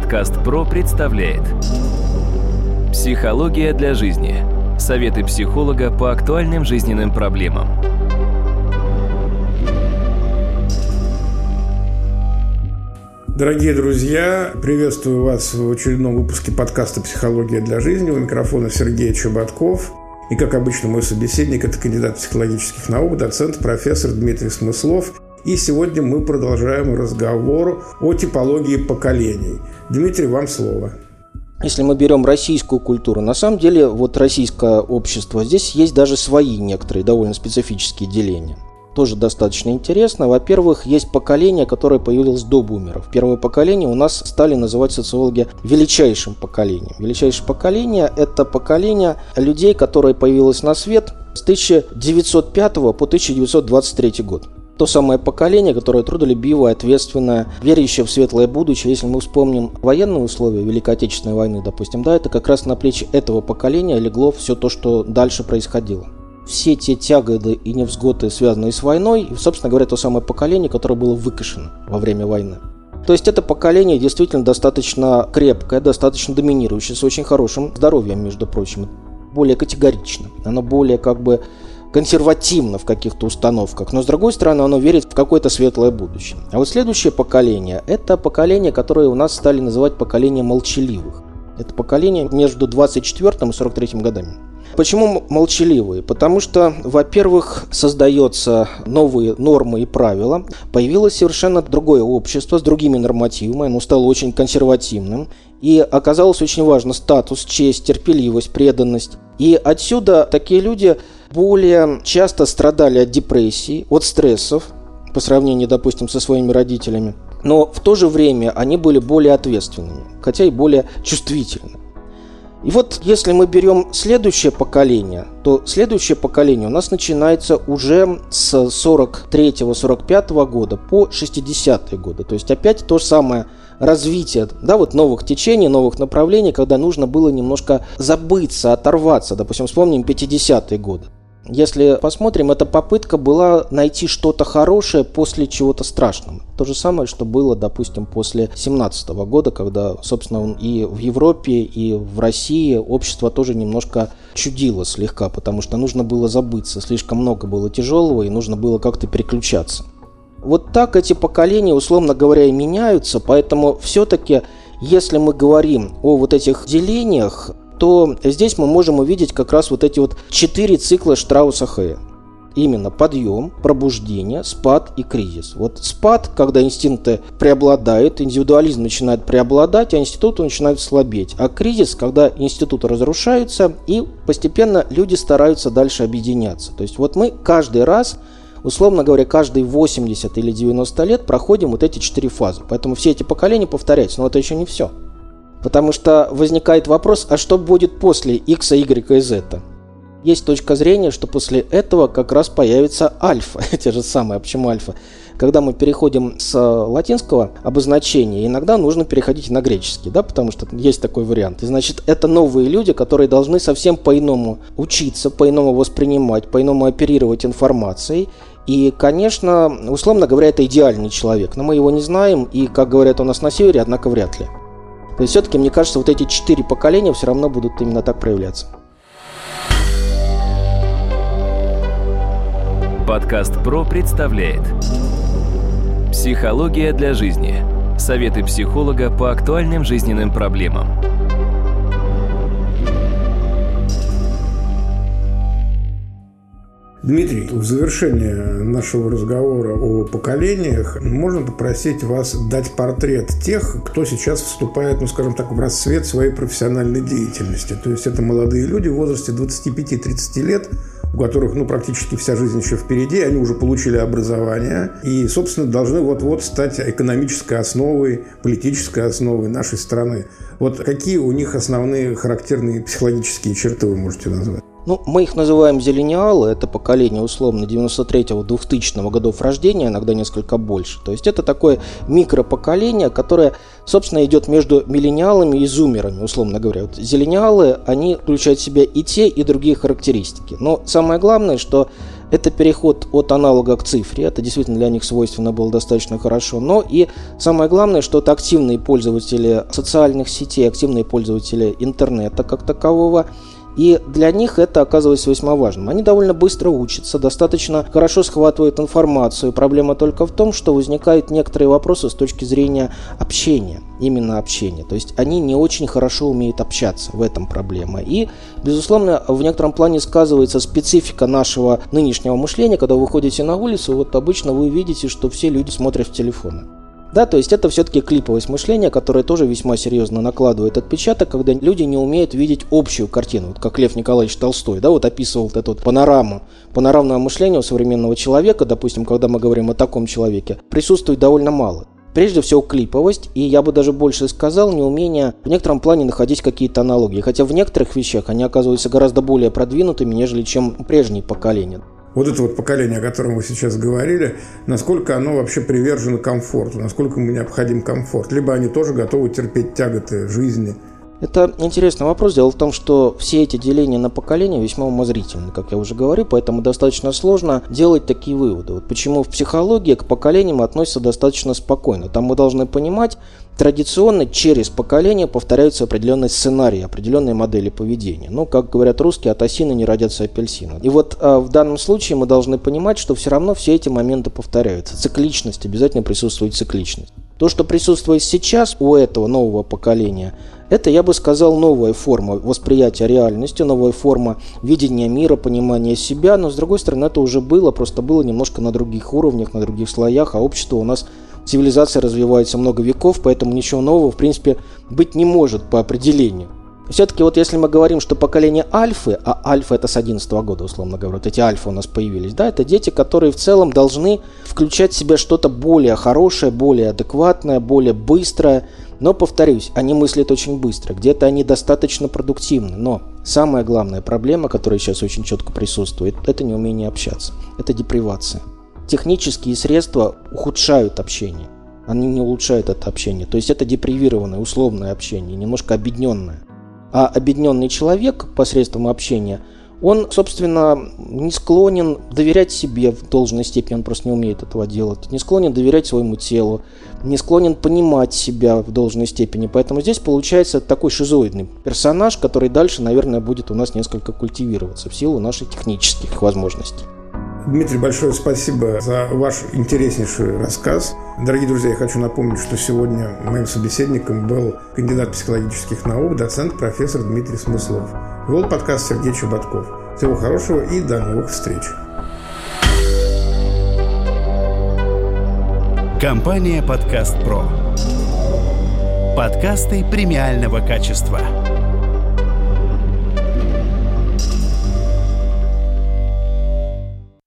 Подкаст ПРО представляет Психология для жизни. Советы психолога по актуальным жизненным проблемам. Дорогие друзья, приветствую вас в очередном выпуске подкаста «Психология для жизни». У микрофона Сергей Чеботков. И, как обычно, мой собеседник – это кандидат психологических наук, доцент, профессор Дмитрий Смыслов – и сегодня мы продолжаем разговор о типологии поколений. Дмитрий, вам слово. Если мы берем российскую культуру, на самом деле вот российское общество, здесь есть даже свои некоторые довольно специфические деления. Тоже достаточно интересно. Во-первых, есть поколение, которое появилось до бумеров. Первое поколение у нас стали называть социологи величайшим поколением. Величайшее поколение – это поколение людей, которое появилось на свет с 1905 по 1923 год то самое поколение, которое трудолюбивое, ответственное, верящее в светлое будущее. Если мы вспомним военные условия Великой Отечественной войны, допустим, да, это как раз на плечи этого поколения легло все то, что дальше происходило. Все те тяготы и невзгоды, связанные с войной, и, собственно говоря, то самое поколение, которое было выкашено во время войны. То есть это поколение действительно достаточно крепкое, достаточно доминирующее, с очень хорошим здоровьем, между прочим, более категорично. Оно более как бы консервативно в каких-то установках, но с другой стороны оно верит в какое-то светлое будущее. А вот следующее поколение – это поколение, которое у нас стали называть поколение молчаливых. Это поколение между 24 и 43 годами. Почему молчаливые? Потому что, во-первых, создаются новые нормы и правила, появилось совершенно другое общество с другими нормативами, оно стало очень консервативным, и оказалось очень важно статус, честь, терпеливость, преданность. И отсюда такие люди более часто страдали от депрессии, от стрессов, по сравнению, допустим, со своими родителями. Но в то же время они были более ответственными, хотя и более чувствительны. И вот если мы берем следующее поколение, то следующее поколение у нас начинается уже с 43-45 года по 60-е годы. То есть опять то же самое развитие да, вот новых течений, новых направлений, когда нужно было немножко забыться, оторваться. Допустим, вспомним 50-е годы. Если посмотрим, эта попытка была найти что-то хорошее после чего-то страшного. То же самое, что было, допустим, после 17 года, когда, собственно, и в Европе, и в России общество тоже немножко чудило слегка, потому что нужно было забыться, слишком много было тяжелого, и нужно было как-то переключаться. Вот так эти поколения, условно говоря, и меняются, поэтому все-таки, если мы говорим о вот этих делениях, то здесь мы можем увидеть как раз вот эти вот четыре цикла Штрауса Хэя. Именно подъем, пробуждение, спад и кризис. Вот спад, когда инстинкты преобладают, индивидуализм начинает преобладать, а институты начинают слабеть. А кризис, когда институты разрушаются и постепенно люди стараются дальше объединяться. То есть вот мы каждый раз условно говоря, каждые 80 или 90 лет проходим вот эти четыре фазы. Поэтому все эти поколения повторяются, но это еще не все. Потому что возникает вопрос, а что будет после X, Y и Z? Есть точка зрения, что после этого как раз появится альфа, те же самые, а почему альфа? Когда мы переходим с латинского обозначения, иногда нужно переходить на греческий, да, потому что есть такой вариант. И значит, это новые люди, которые должны совсем по-иному учиться, по-иному воспринимать, по-иному оперировать информацией. И, конечно, условно говоря, это идеальный человек, но мы его не знаем, и, как говорят у нас на севере, однако вряд ли. То есть все-таки, мне кажется, вот эти четыре поколения все равно будут именно так проявляться. Подкаст ПРО представляет Психология для жизни. Советы психолога по актуальным жизненным проблемам. Дмитрий, в завершение нашего разговора о поколениях можно попросить вас дать портрет тех, кто сейчас вступает, ну, скажем так, в расцвет своей профессиональной деятельности. То есть это молодые люди в возрасте 25-30 лет, у которых ну, практически вся жизнь еще впереди, они уже получили образование и, собственно, должны вот-вот стать экономической основой, политической основой нашей страны. Вот какие у них основные характерные психологические черты вы можете назвать? Ну, мы их называем зелениалы, это поколение условно 93-2000 годов рождения, иногда несколько больше. То есть это такое микропоколение, которое, собственно, идет между миллениалами и зумерами, условно говоря. Вот зелениалы, они включают в себя и те, и другие характеристики. Но самое главное, что Это переход от аналога к цифре. Это действительно для них свойственно было достаточно хорошо. Но и самое главное, что это активные пользователи социальных сетей, активные пользователи интернета как такового. И для них это оказывается весьма важным. Они довольно быстро учатся, достаточно хорошо схватывают информацию. Проблема только в том, что возникают некоторые вопросы с точки зрения общения, именно общения. То есть они не очень хорошо умеют общаться, в этом проблема. И, безусловно, в некотором плане сказывается специфика нашего нынешнего мышления. Когда вы выходите на улицу, вот обычно вы видите, что все люди смотрят в телефоны. Да, то есть это все-таки клиповость мышления, которое тоже весьма серьезно накладывает отпечаток, когда люди не умеют видеть общую картину, вот как Лев Николаевич Толстой, да, вот описывал вот эту вот панораму, панорамного мышления у современного человека, допустим, когда мы говорим о таком человеке, присутствует довольно мало. Прежде всего клиповость, и я бы даже больше сказал, неумение в некотором плане находить какие-то аналогии, хотя в некоторых вещах они оказываются гораздо более продвинутыми, нежели чем прежние поколения вот это вот поколение, о котором вы сейчас говорили, насколько оно вообще привержено комфорту, насколько ему необходим комфорт. Либо они тоже готовы терпеть тяготы жизни. Это интересный вопрос. Дело в том, что все эти деления на поколения весьма умозрительны, как я уже говорю, поэтому достаточно сложно делать такие выводы. Вот почему в психологии к поколениям относятся достаточно спокойно. Там мы должны понимать, Традиционно через поколение повторяются определенные сценарии, определенные модели поведения. Ну, как говорят русские, от осины не родятся апельсины. И вот а, в данном случае мы должны понимать, что все равно все эти моменты повторяются. Цикличность, обязательно присутствует цикличность. То, что присутствует сейчас у этого нового поколения, это, я бы сказал, новая форма восприятия реальности, новая форма видения мира, понимания себя, но, с другой стороны, это уже было, просто было немножко на других уровнях, на других слоях, а общество у нас цивилизация развивается много веков, поэтому ничего нового, в принципе, быть не может по определению. Все-таки вот если мы говорим, что поколение альфы, а альфа это с 11 года, условно говоря, вот эти альфа у нас появились, да, это дети, которые в целом должны включать в себя что-то более хорошее, более адекватное, более быстрое. Но, повторюсь, они мыслят очень быстро, где-то они достаточно продуктивны. Но самая главная проблема, которая сейчас очень четко присутствует, это неумение общаться, это депривация технические средства ухудшают общение. Они не улучшают это общение. То есть это депривированное, условное общение, немножко объединенное. А объединенный человек посредством общения, он, собственно, не склонен доверять себе в должной степени, он просто не умеет этого делать, не склонен доверять своему телу, не склонен понимать себя в должной степени. Поэтому здесь получается такой шизоидный персонаж, который дальше, наверное, будет у нас несколько культивироваться в силу наших технических возможностей. Дмитрий, большое спасибо за ваш интереснейший рассказ. Дорогие друзья, я хочу напомнить, что сегодня моим собеседником был кандидат психологических наук, доцент, профессор Дмитрий Смыслов. Вел подкаст Сергей Чубатков. Всего хорошего и до новых встреч. Компания «Подкаст Про». Подкасты премиального качества.